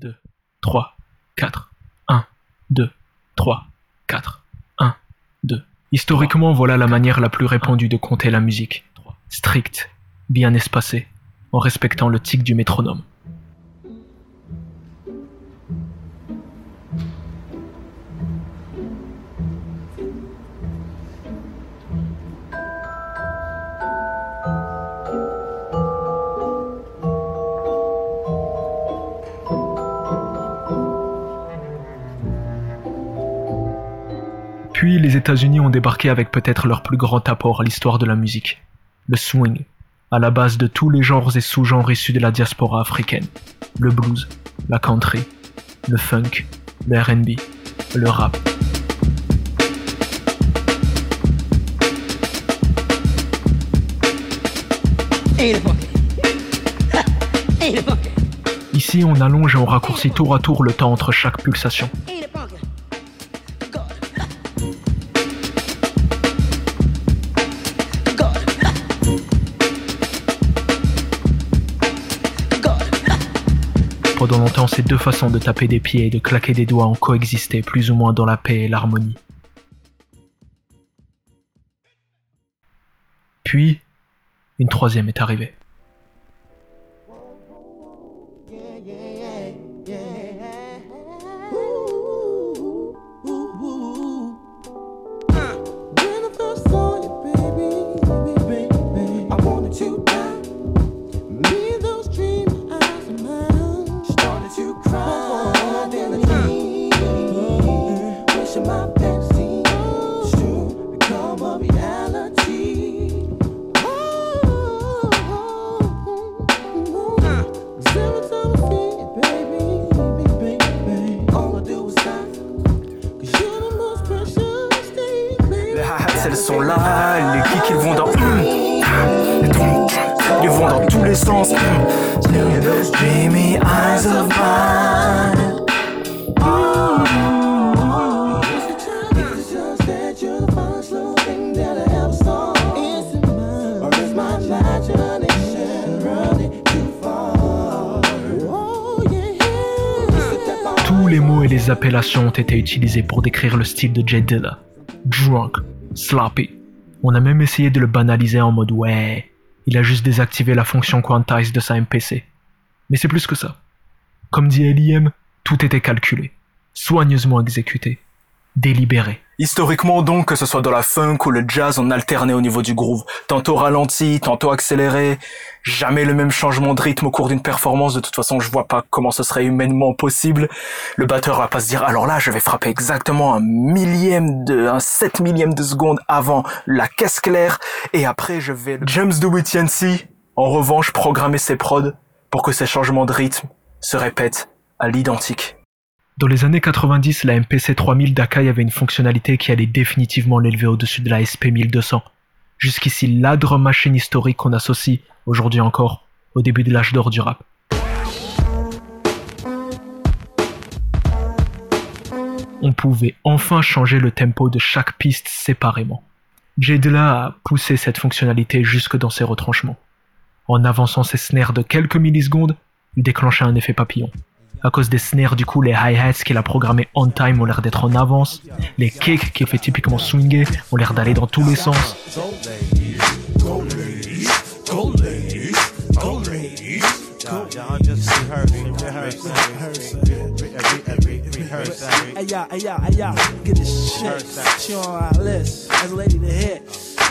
2, 3, 4, 1, 2, 3, 4, 1, 2. Historiquement, voilà la manière la plus répandue de compter la musique. Strict, bien espacée, en respectant le tic du métronome. Les États-Unis ont débarqué avec peut-être leur plus grand apport à l'histoire de la musique, le swing, à la base de tous les genres et sous-genres issus de la diaspora africaine. Le blues, la country, le funk, le RB, le rap. Ici, on allonge et on raccourcit tour à tour le temps entre chaque pulsation. Pendant longtemps, ces deux façons de taper des pieds et de claquer des doigts ont coexisté plus ou moins dans la paix et l'harmonie. Puis, une troisième est arrivée. Ont été utilisés pour décrire le style de Jay Dilla. Drunk, sloppy. On a même essayé de le banaliser en mode ouais, il a juste désactivé la fonction quantize de sa MPC. Mais c'est plus que ça. Comme dit LIM, tout était calculé, soigneusement exécuté, délibéré. Historiquement donc, que ce soit dans la funk ou le jazz, on alternait au niveau du groove. Tantôt ralenti, tantôt accéléré. Jamais le même changement de rythme au cours d'une performance. De toute façon, je vois pas comment ce serait humainement possible. Le batteur va pas se dire, alors là, je vais frapper exactement un millième de, un sept millième de seconde avant la caisse claire. Et après, je vais... James DeWittiancy, en revanche, programmer ses prods pour que ces changements de rythme se répètent à l'identique. Dans les années 90, la MPC 3000 d'Akai avait une fonctionnalité qui allait définitivement l'élever au-dessus de la SP 1200. Jusqu'ici, la drum machine historique qu'on associe, aujourd'hui encore, au début de l'âge d'or du rap. On pouvait enfin changer le tempo de chaque piste séparément. Jedla a poussé cette fonctionnalité jusque dans ses retranchements. En avançant ses snares de quelques millisecondes, il déclenchait un effet papillon. À cause des snares, du coup, les hi-hats qu'il a programmés on time ont l'air d'être en avance. Les kicks qu'il fait typiquement swinger ont l'air d'aller dans tous les sens.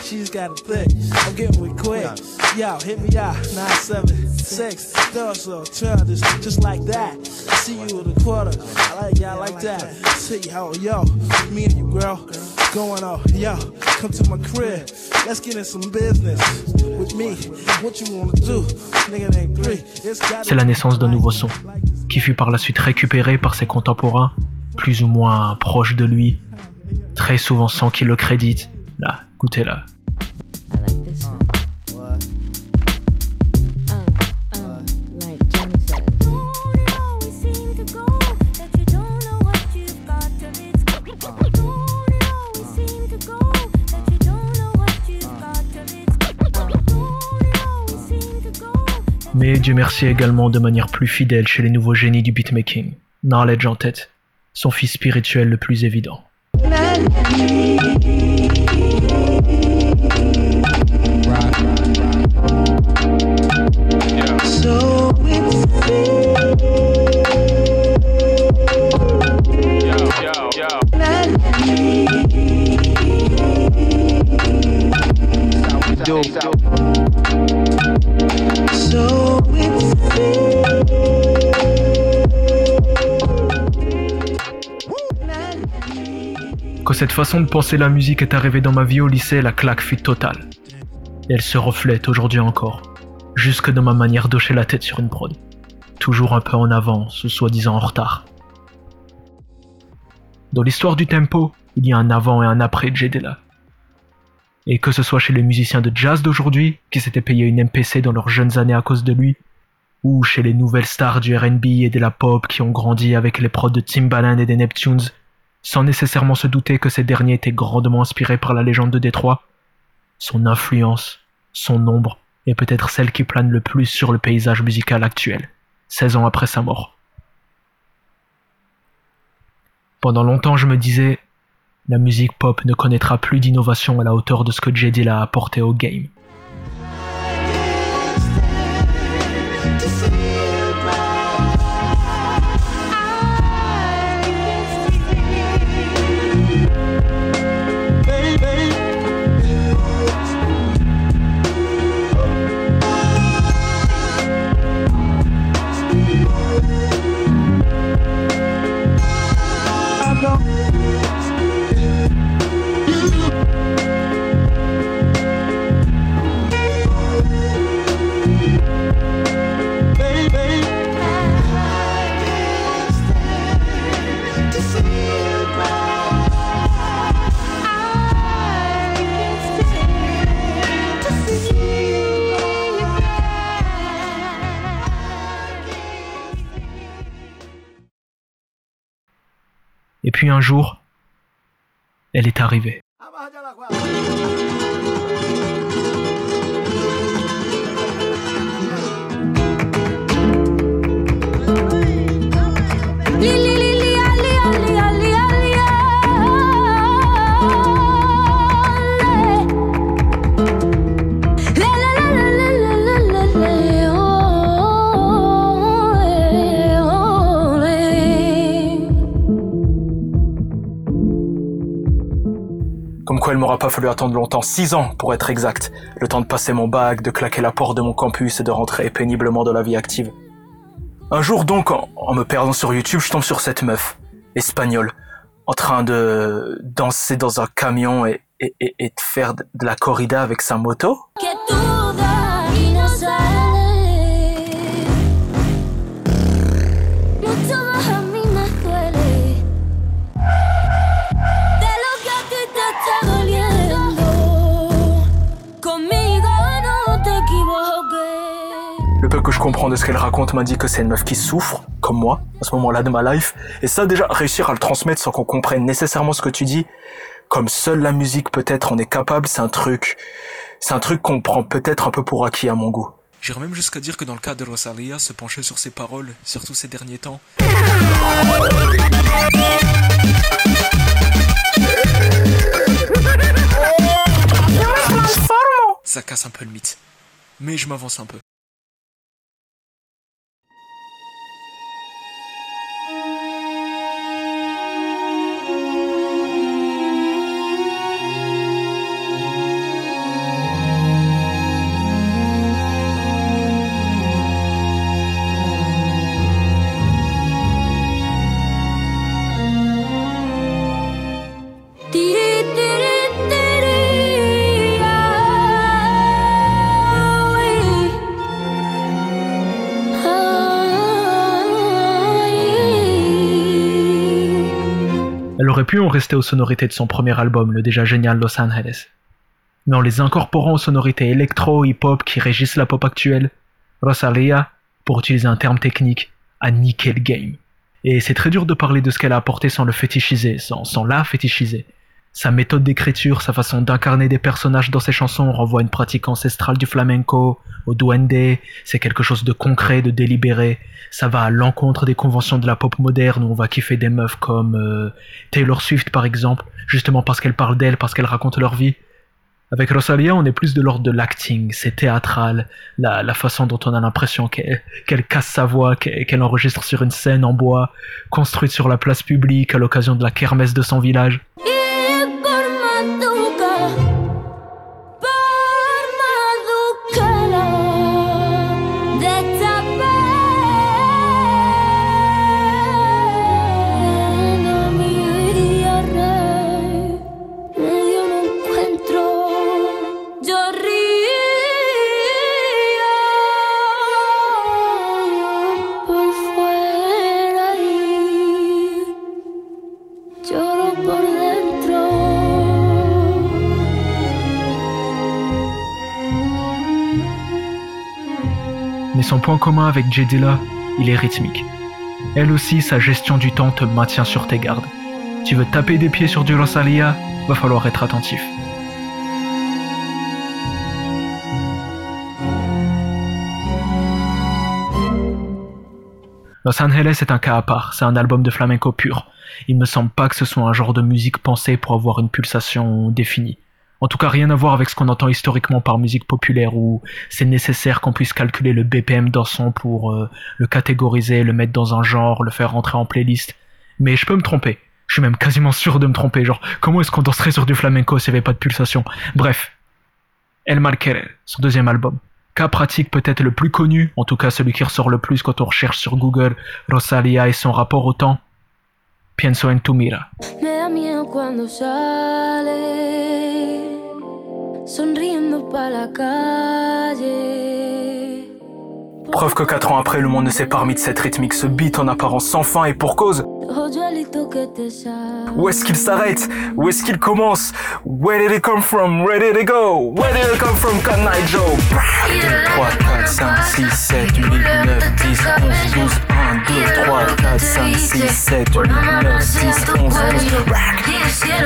She's got a thick. I'm getting with quick. Hit me. 976. So just like that. See you in a quarter. I like y'all like that. See how yo, me and you girl. Going yo, come to my crib. Let's get in some business with me. What you wanna do? Nigga ain't three. It's got C'est la naissance d'un nouveau son, qui fut par la suite récupéré par ses contemporains, plus ou moins proches de lui, très souvent sans qu'il le crédite. Là, écoutez-la. I Mais Dieu merci également de manière plus fidèle chez les nouveaux génies du beatmaking, Knowledge en tête, son fils spirituel le plus évident. Cette façon de penser la musique est arrivée dans ma vie au lycée, la claque fut totale. Et elle se reflète aujourd'hui encore, jusque dans ma manière d'hocher la tête sur une prod. Toujours un peu en avance ou soi-disant en retard. Dans l'histoire du tempo, il y a un avant et un après Jedela. Et que ce soit chez les musiciens de jazz d'aujourd'hui, qui s'étaient payés une MPC dans leurs jeunes années à cause de lui, ou chez les nouvelles stars du RB et de la pop qui ont grandi avec les prods de Timbaland et des Neptunes, sans nécessairement se douter que ces derniers étaient grandement inspirés par la légende de Détroit, son influence, son ombre est peut-être celle qui plane le plus sur le paysage musical actuel, 16 ans après sa mort. Pendant longtemps, je me disais, la musique pop ne connaîtra plus d'innovation à la hauteur de ce que J. Dilla a apporté au game. Un jour, elle est arrivée. M'aura pas fallu attendre longtemps, 6 ans pour être exact, le temps de passer mon bac, de claquer la porte de mon campus et de rentrer péniblement dans la vie active. Un jour donc, en, me perdant sur YouTube, je tombe sur cette meuf, espagnole, en train de danser dans un camion et, de faire de la corrida avec sa moto. Le peu que je comprends de ce qu'elle raconte m'a dit que c'est une meuf qui souffre, comme moi, à ce moment-là de ma life. Et ça, déjà, réussir à le transmettre sans qu'on comprenne nécessairement ce que tu dis, comme seule la musique peut-être en est capable, c'est un truc, c'est un truc qu'on prend peut-être un peu pour acquis à mon goût. J'irais même jusqu'à dire que dans le cas de Rosalia, se pencher sur ses paroles, surtout ces derniers temps, ça casse un peu le mythe. Mais je m'avance un peu. Rester aux sonorités de son premier album, le déjà génial Los Angeles. Mais en les incorporant aux sonorités électro, hip-hop qui régissent la pop actuelle, Rosalia, pour utiliser un terme technique, a niqué le game. Et c'est très dur de parler de ce qu'elle a apporté sans le fétichiser, sans, sans la fétichiser. Sa méthode d'écriture, sa façon d'incarner des personnages dans ses chansons renvoie à une pratique ancestrale du flamenco, au duende, c'est quelque chose de concret, de délibéré. Ça va à l'encontre des conventions de la pop moderne où on va kiffer des meufs comme euh, Taylor Swift par exemple, justement parce qu'elle parle d'elle, parce qu'elle raconte leur vie. Avec Rosalia, on est plus de l'ordre de l'acting, c'est théâtral, la, façon dont on a l'impression qu'elle casse sa voix, qu'elle enregistre sur une scène en bois, construite sur la place publique à l'occasion de la kermesse de son village. Mais son point commun avec J. Dilla, il est rythmique. Elle aussi, sa gestion du temps te maintient sur tes gardes. Tu veux taper des pieds sur du Rosalia, va falloir être attentif. Los Angeles est un cas à part, c'est un album de flamenco pur. Il me semble pas que ce soit un genre de musique pensée pour avoir une pulsation définie. En tout cas, rien à voir avec ce qu'on entend historiquement par musique populaire où c'est nécessaire qu'on puisse calculer le BPM d'un son pour euh, le catégoriser, le mettre dans un genre, le faire rentrer en playlist. Mais je peux me tromper. Je suis même quasiment sûr de me tromper. Genre, comment est-ce qu'on danserait sur du flamenco s'il n'y avait pas de pulsation? Bref. El Malquere, son deuxième album. Cas pratique peut-être le plus connu, en tout cas celui qui ressort le plus quand on recherche sur Google Rosalia et son rapport au temps. Pienso en tu mira. Cuando sale, sonriendo pa la calle. Preuve que 4 ans après, le monde ne s'est pas remis de cette rythmique, ce beat en apparence sans fin et pour cause. Où est-ce qu'il s'arrête? Où est-ce qu'il commence? Where did it come from? Where did it go? Where did it come from Cut Night Joe 2, 3, 4, 5, 6, 7, 8, 9, 10, 11, 12, 1, 2, 3, 4, 5, 6, 7, 8, 9, 10, 11, 12, brack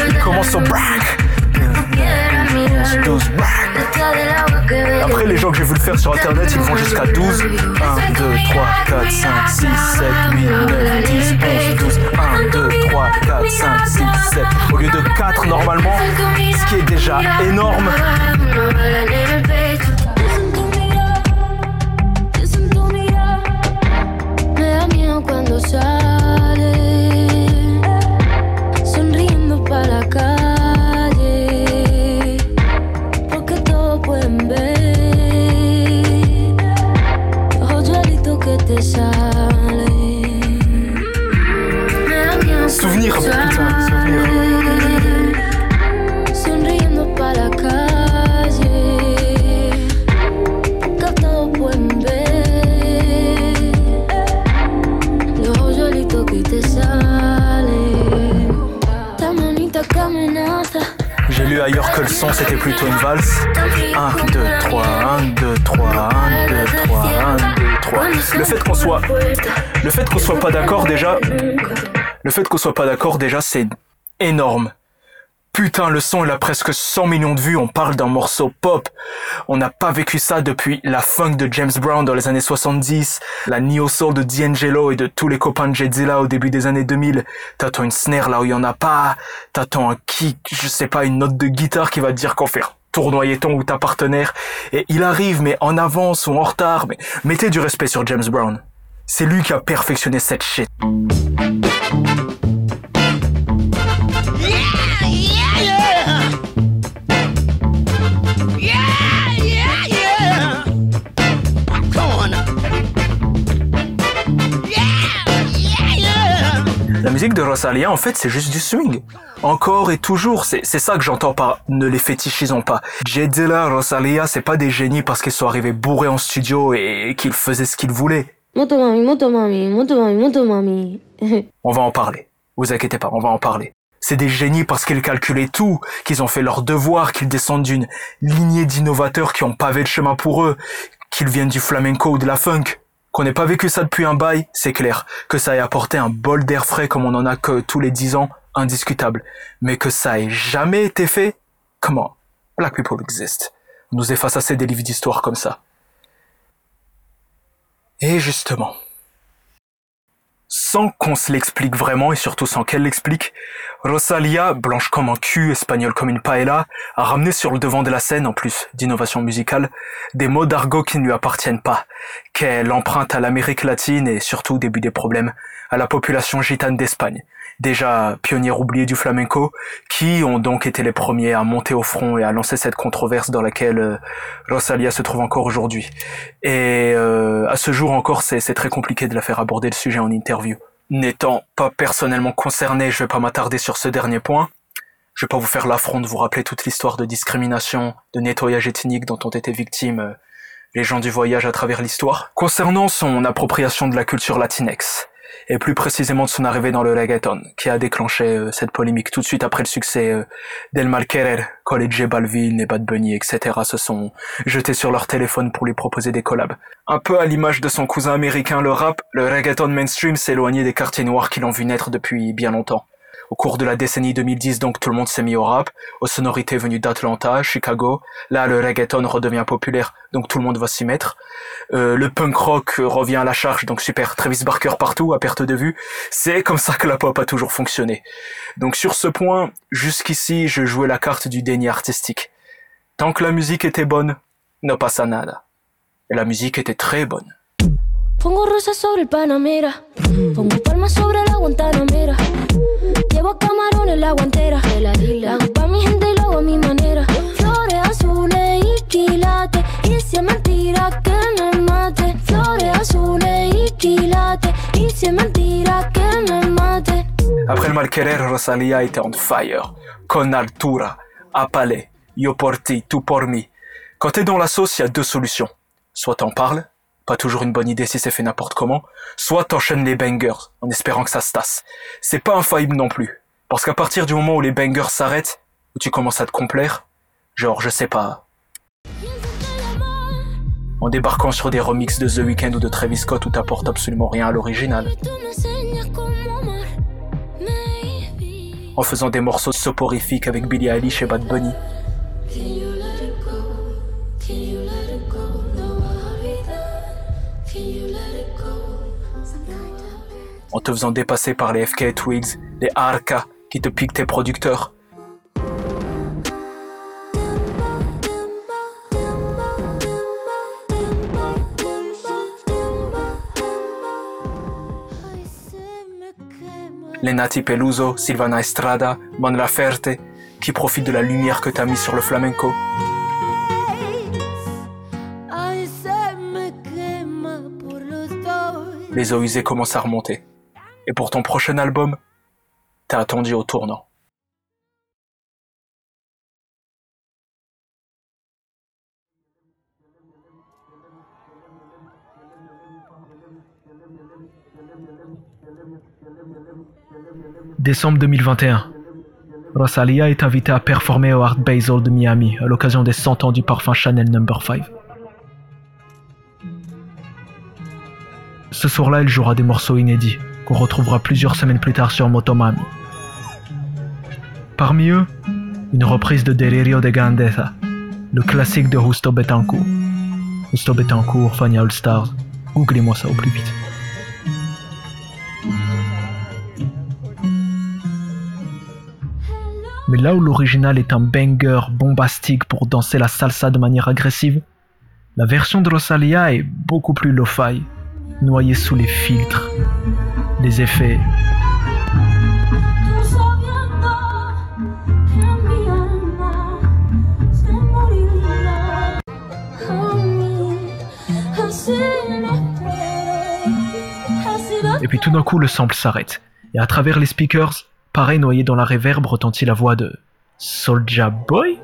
Il commence au brack 11, 12, brack Après, les gens que j'ai vu faire sur internet, ils vont jusqu'à 12. 1, 2, 3, 4, 5, 6, 7, 8, 9, 10, 11, 12. 1, 2, 3, 4, 5, 6, 7. Au lieu de 4 normalement, ce qui est déjà énorme. Cuando sale, fait qu'on soit pas d'accord déjà c'est énorme. Putain, le son il a presque 100 millions de vues, on parle d'un morceau pop. On n'a pas vécu ça depuis la funk de James Brown dans les années 70, la neo soul de D'Angelo et de tous les copains de Jedzilla au début des années 2000. T'attends une snare là où il y en a pas, t'attends un kick, je sais pas, une note de guitare qui va te dire qu'en faire tournoyer ton ou ta partenaire. Et il arrive, mais en avance ou en retard, mais mettez du respect sur James Brown. C'est lui qui a perfectionné cette shit. La musique de Rosalia, en fait, c'est juste du swing. Encore et toujours, c'est c'est ça que j'entends par ne les fétichisons pas. Jedzilla, Rosalia, c'est pas des génies parce qu'ils sont arrivés bourrés en studio et qu'ils faisaient ce qu'ils voulaient. On va en parler. Vous inquiétez pas, on va en parler. C'est des génies parce qu'ils calculaient tout, qu'ils ont fait leur devoir, qu'ils descendent d'une lignée d'innovateurs qui ont pavé le chemin pour eux, qu'ils viennent du flamenco ou de la funk. Qu'on n'ait pas vécu ça depuis un bail, c'est clair. Que ça ait apporté un bol d'air frais comme on en a que tous les dix ans, indiscutable. Mais que ça ait jamais été fait, comment Black people exist. On nous efface assez des livres d'histoire comme ça. Et justement, sans qu'on se l'explique vraiment et surtout sans qu'elle l'explique, Rosalia, blanche comme un cul, espagnole comme une paella, a ramené sur le devant de la scène, en plus d'innovation musicale, des mots d'argot qui ne lui appartiennent pas, qu'elle emprunte à l'Amérique latine et surtout, début des problèmes, à la population gitane d'Espagne, déjà pionnière oubliée du flamenco, qui ont donc été les premiers à monter au front et à lancer cette controverse dans laquelle euh, Rosalia se trouve encore aujourd'hui. Et euh, à ce jour encore, c'est c'est très compliqué de la faire aborder le sujet en interview. N'étant pas personnellement concerné, je vais pas m'attarder sur ce dernier point. Je vais pas vous faire l'affront de vous rappeler toute l'histoire de discrimination, de nettoyage ethnique dont ont été victimes euh, les gens du voyage à travers l'histoire. Concernant son appropriation de la culture latinex, et plus précisément de son arrivée dans le reggaeton, qui a déclenché euh, cette polémique tout de suite après le succès euh, d'El Malquerer, J Balvin, les Bad Bunny, etc. se sont jetés sur leur téléphone pour lui proposer des collabs. Un peu à l'image de son cousin américain le rap, le reggaeton mainstream s'est éloigné des quartiers noirs qui l'ont vu naître depuis bien longtemps. Au cours de la décennie 2010, donc, tout le monde s'est mis au rap, aux sonorités venues d'Atlanta, Chicago. Là, le reggaeton redevient populaire, donc tout le monde va s'y mettre. Euh, le punk rock revient à la charge, donc super. Travis Barker partout, à perte de vue. C'est comme ça que la pop a toujours fonctionné. Donc sur ce point, jusqu'ici, je jouais la carte du déni artistique. Tant que la musique était bonne, no pasa nada. Et la musique était très bonne. Pongo rosas sobre el Panamera. Pongo palmas sobre la Guantanamera. Llevo camarones la guantera. La hago pa' mi gente y lo hago a mi manera. Flores azules y quilates. Y si es mentira que me mate. Flores azules y quilates. Y si es mentira que me mate. Après le Malquerer, Rosalia était on fire. Con altura, apale, yo por ti, tu por mi. Quand t'es dans la sauce, y a deux solutions. Soit t'en parles, pas toujours une bonne idée si c'est fait n'importe comment, soit t'enchaînes les bangers, en espérant que ça se tasse. C'est pas infaillible non plus. Parce qu'à partir du moment où les bangers s'arrêtent, où tu commences à te complaire, genre, je sais pas, en débarquant sur des remixes de The Weeknd ou de Travis Scott où t'apportes absolument rien à l'original, en faisant des morceaux soporifiques avec Billie Eilish et Bad Bunny, en te faisant dépasser par les FK Twigs, les Arca qui te piquent tes producteurs, Ay, se me quema. les Nati Peluso, Silvana Estrada, Mon Laferte, qui profitent de la lumière que t'as mis sur le flamenco. Les eaux usées commencent à remonter. Et pour ton prochain album, t'as attendu au tournant. Décembre 2021. Rosalia est invitée à performer au Art Basel de Miami à l'occasion des 100 ans du parfum Chanel No. 5. Ce soir-là, elle jouera des morceaux inédits qu'on retrouvera plusieurs semaines plus tard sur Motomami. Parmi eux, une reprise de Delirio de Grandeza, le classique de Justo Betancourt. Justo Betancourt, Fania All Stars. Googlez-moi ça au plus vite. Mais là où l'original est un banger bombastique pour danser la salsa de manière agressive, la version de Rosalia est beaucoup plus lo-fi, noyée sous les filtres, les effets. Et puis tout d'un coup, le sample s'arrête. Et à travers les speakers, pareil noyé dans la réverb, retentit la voix de Soulja Boy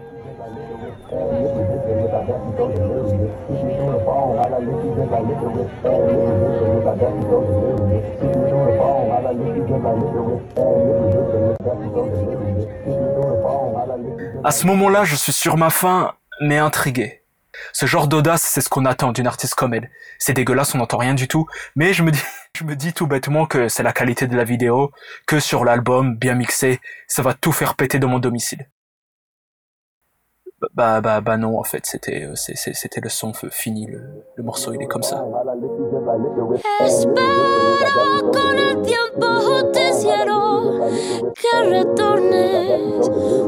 À ce moment-là, je suis sur ma faim, mais intrigué. Ce genre d'audace, c'est ce qu'on attend d'une artiste comme elle. C'est dégueulasse, on n'entend rien du tout, mais je me dis, Je me dis tout bêtement que c'est la qualité de la vidéo, que sur l'album, bien mixé, ça va tout faire péter dans mon domicile. Bah bah bah non en fait c'était euh, c'était le son fini le, le morceau il est comme ça. Espera con el tiempo justiciero que retornes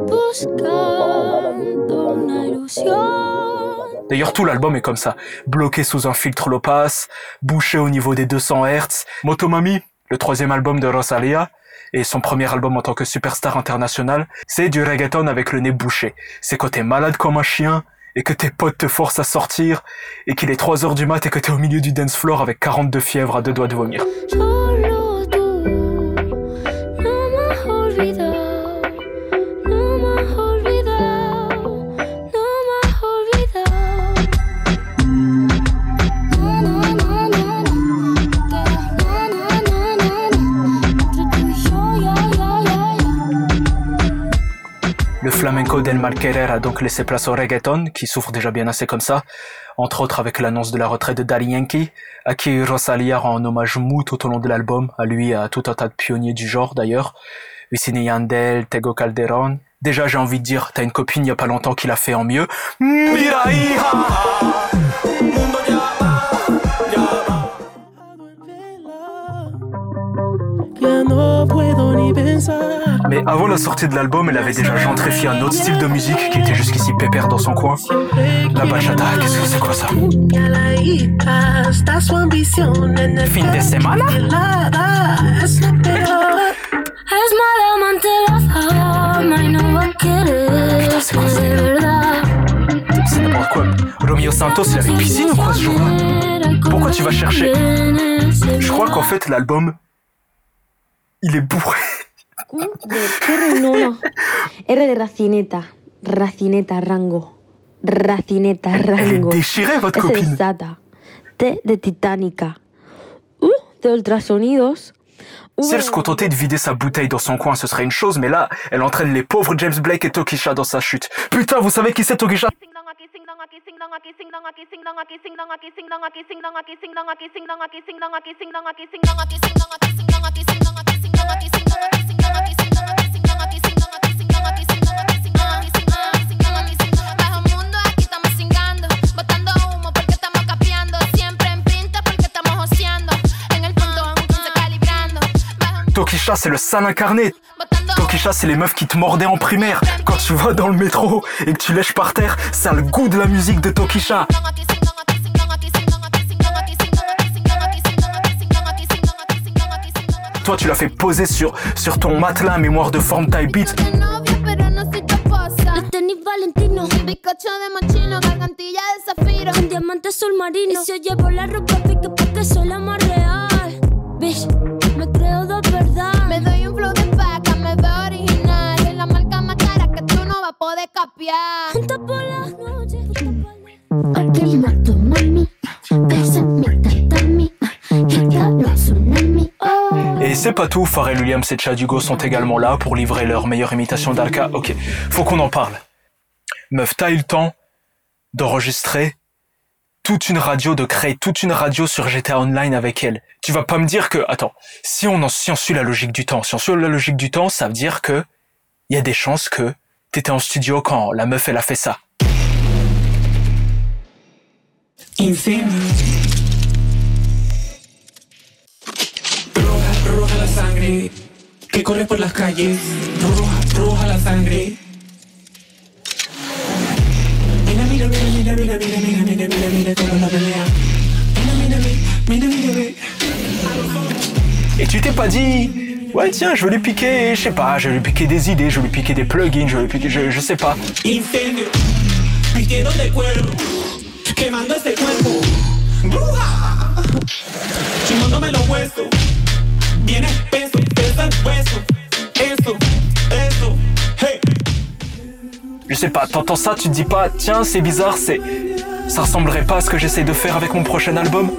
buscando una ilusión. D'ailleurs tout l'album est comme ça, bloqué sous un filtre low pass, bouché au niveau des 200 Hz. Motomami, le troisième album de Rosalia et son premier album en tant que superstar international, c'est du reggaeton avec le nez bouché. C'est quand t'es malade comme un chien et que tes potes te forcent à sortir et qu'il est 3 heures du mat et que t'es au milieu du dance floor avec 42 fièvres à deux doigts de vomir. Flamenco del Malquerer a donc laissé place au reggaeton, qui souffre déjà bien assez comme ça, entre autres avec l'annonce de la retraite de Daddy Yankee, à qui Rosalia rend un hommage mou tout au long de l'album, à lui et à tout un tas de pionniers du genre d'ailleurs, Wisin Yandel, Tego Calderon. Déjà j'ai envie de dire, t'as une copine il y a pas longtemps qui l'a fait en mieux. Ya no puedo ni pensar. Mais avant la sortie de l'album, elle avait déjà gentrifié un autre style de musique qui était jusqu'ici pépère dans son coin. La bachata, qu'est-ce que c'est quoi ça? Fin de semana? Querer c'est quoi ça? C'est n'importe quoi. Romeo Santos, il avait piscine ou quoi ce jour-là? Pourquoi tu vas chercher? Je crois qu'en fait l'album, il est bourré. De churro, no, no. R de racineta. Racineta, rango. Racineta, rango. déchirée votre S de copine. Sata. T de Titanica. U de ultrasonidos. Si elle de- se contentait de vider sa bouteille dans son coin, ce serait une chose, mais là, elle entraîne les pauvres James Blake et Tokisha dans sa chute. Putain, vous savez qui c'est Tokisha? Bajo mundo, aquí estamos cingando, botando humo porque estamos capeando, Tokisha, c'est le sale incarné. Tokisha, c'est les meufs qui te mordaient en primaire. Quand tu vas dans le métro et que tu lèches par terre, ça le goût de la musique de Tokisha. Toi, tu l'as fait poser sur, ton matelas, mémoire de forme taille beat. Capiar. Juntas por las noches. Aquí mato mami, bésame tatami, gitano tsunami. Et c'est pas tout, Pharrell Williams et Chad Hugo sont également là pour livrer leur meilleure imitation d'Alka. Ok, faut qu'on en parle. Meuf, t'as eu le temps d'enregistrer toute une radio, de créer toute une radio sur GTA Online avec elle. Tu vas pas me dire que, attends, si on en si on suit la logique du temps, si on suit la logique du temps, ça veut dire que il y a des chances que t'étais en studio quand la meuf elle a fait ça. Roja, roja la sangre que corre por las calles. Roja, roja la sangre. Mira, mira, mira, mira, mira, mira, mira, mira, mira, mira cómo la pelea. Mira, mira, mira, mira, mira. Et tu t'es pas dit, ouais tiens, je vais lui piquer, je sais pas, je vais lui piquer des idées, je vais lui piquer des plugins, je vais lui piquer, je, je sais pas. Incendio, vistiendo de cuero, quemando este cuerpo. Bruja, chimándome los huesos. Viene peso, pesa el hueso. Eso, eso, hey. Je sais pas, t'entends ça, tu te dis pas, tiens, c'est bizarre, c'est. Ça ressemblerait pas à ce que j'essaye de faire avec mon prochain album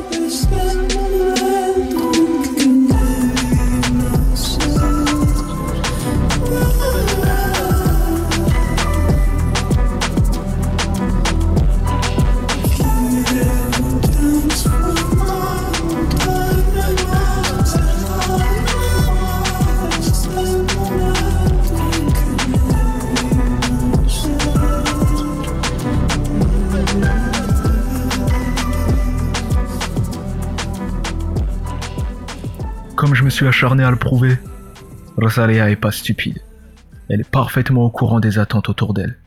suis acharné à le prouver. Rosalia est pas stupide. Elle est parfaitement au courant des attentes autour d'elle,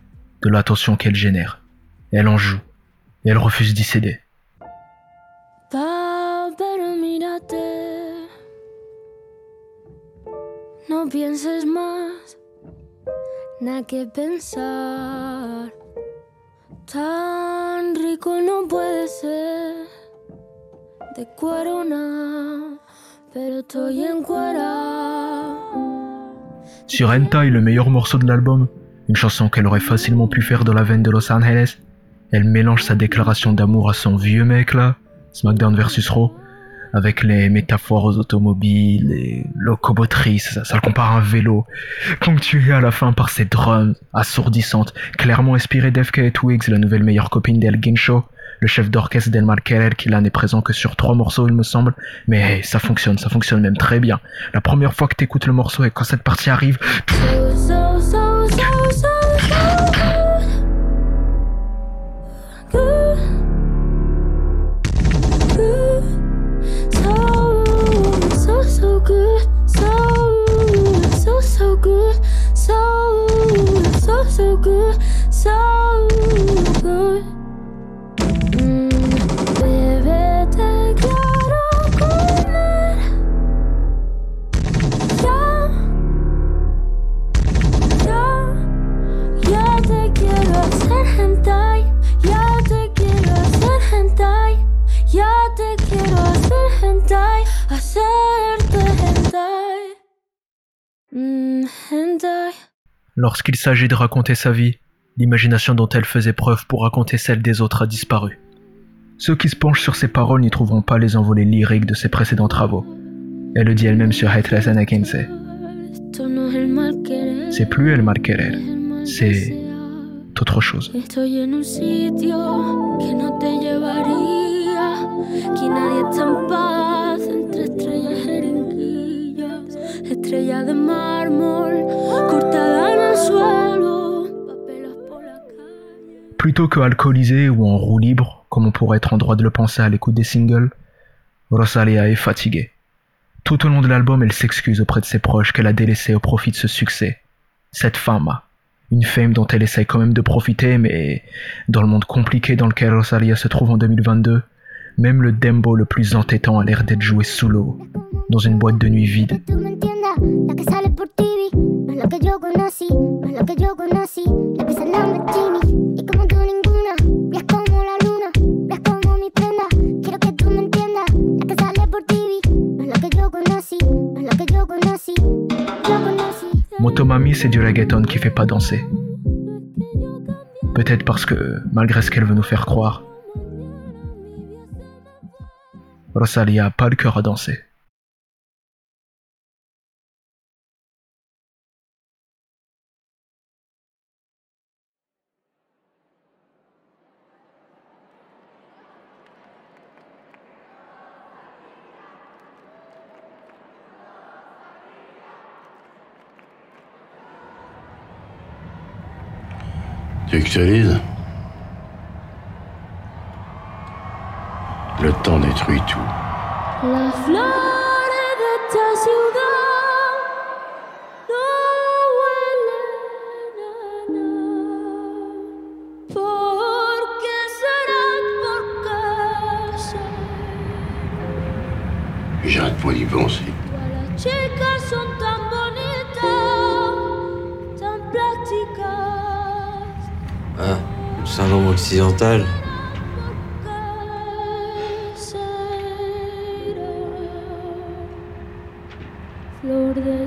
de l'attention qu'elle génère. Elle en joue, et elle refuse d'y céder. Tan rico puede ser. De Sur Hentai, le meilleur morceau de l'album, une chanson qu'elle aurait facilement pu faire dans la veine de Los Angeles, elle mélange sa déclaration d'amour à son vieux mec là, SmackDown vs Raw, avec les métaphores aux automobiles, les locomotrices, ça, le compare à un vélo, ponctué à la fin par ses drums assourdissantes, clairement inspirées d'FK Twigs, la nouvelle meilleure copine d'El Guincho, le chef d'orchestre d'Elmar Keller qui là n'est présent que sur trois morceaux il me semble, mais ça fonctionne, ça fonctionne même très bien. La première fois que t'écoutes le morceau et quand cette partie arrive, lorsqu'il s'agit de raconter sa vie, l'imagination dont elle faisait preuve pour raconter celle des autres a disparu. Ceux qui se penchent sur ses paroles n'y trouveront pas les envolées lyriques de ses précédents travaux. Elle le dit elle-même sur mal querer, C'est plus el mal querer, c'est autre chose. Estrella de mármol cortada en el suelo, papelas por la calle. Plutôt que alcoolisé ou en roue libre, comme on pourrait être en droit de le penser à l'écoute des singles, Rosalia est fatiguée. Tout au long de l'album, elle s'excuse auprès de ses proches qu'elle a délaissés au profit de ce succès. Cette femme, une fame dont elle essaye quand même de profiter, mais dans le monde compliqué dans lequel Rosalia se trouve en 2022, même le dembo le plus entêtant a l'air d'être joué sous l'eau, dans une boîte de nuit vide. Motomami, c'est du reggaeton qui fait pas danser. Peut-être parce que, malgré ce qu'elle veut nous faire croire, Rosalia a pas le cœur à danser. Tu veux Le temps détruit tout. De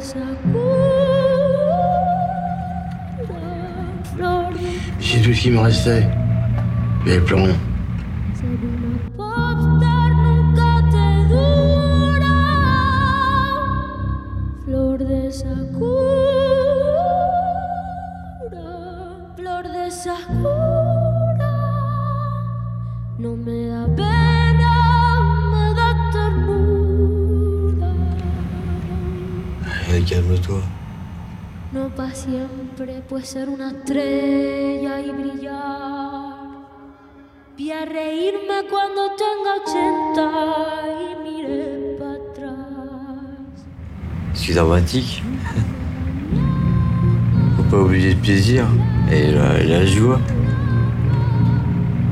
C'est tout ce qui me restait. Avait plus rien. Flor de No me da pena, me da ternura. Calme-toi. No para siempre, pues ser una estrella y brillar. Vi a reírme cuando tenga ochenta y mire para atrás. Je suis dramatique. Faut pas oublier le plaisir et la, la joie.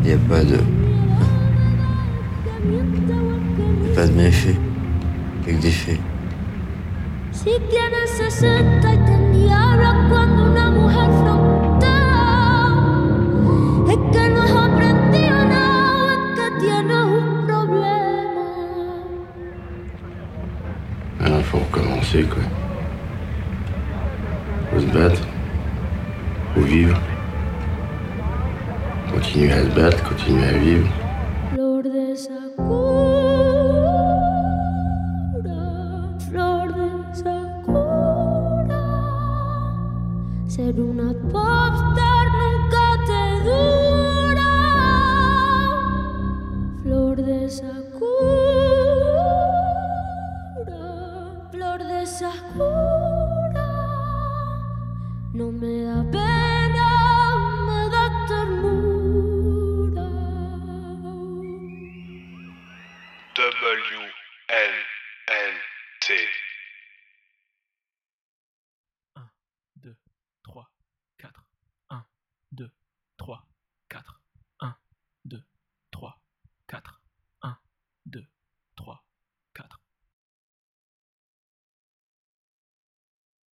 Il n'y a pas de. Pas de méfaits. Avec des faits. Si tienes 60 y te diabla cuando una mujer frontea, es que no has aprendido nada, es que tienes un problema. Alors, faut recommencer, quoi. Faut se battre. Faut vivre. Continuer à se battre, continuer à vivre. Flor flor de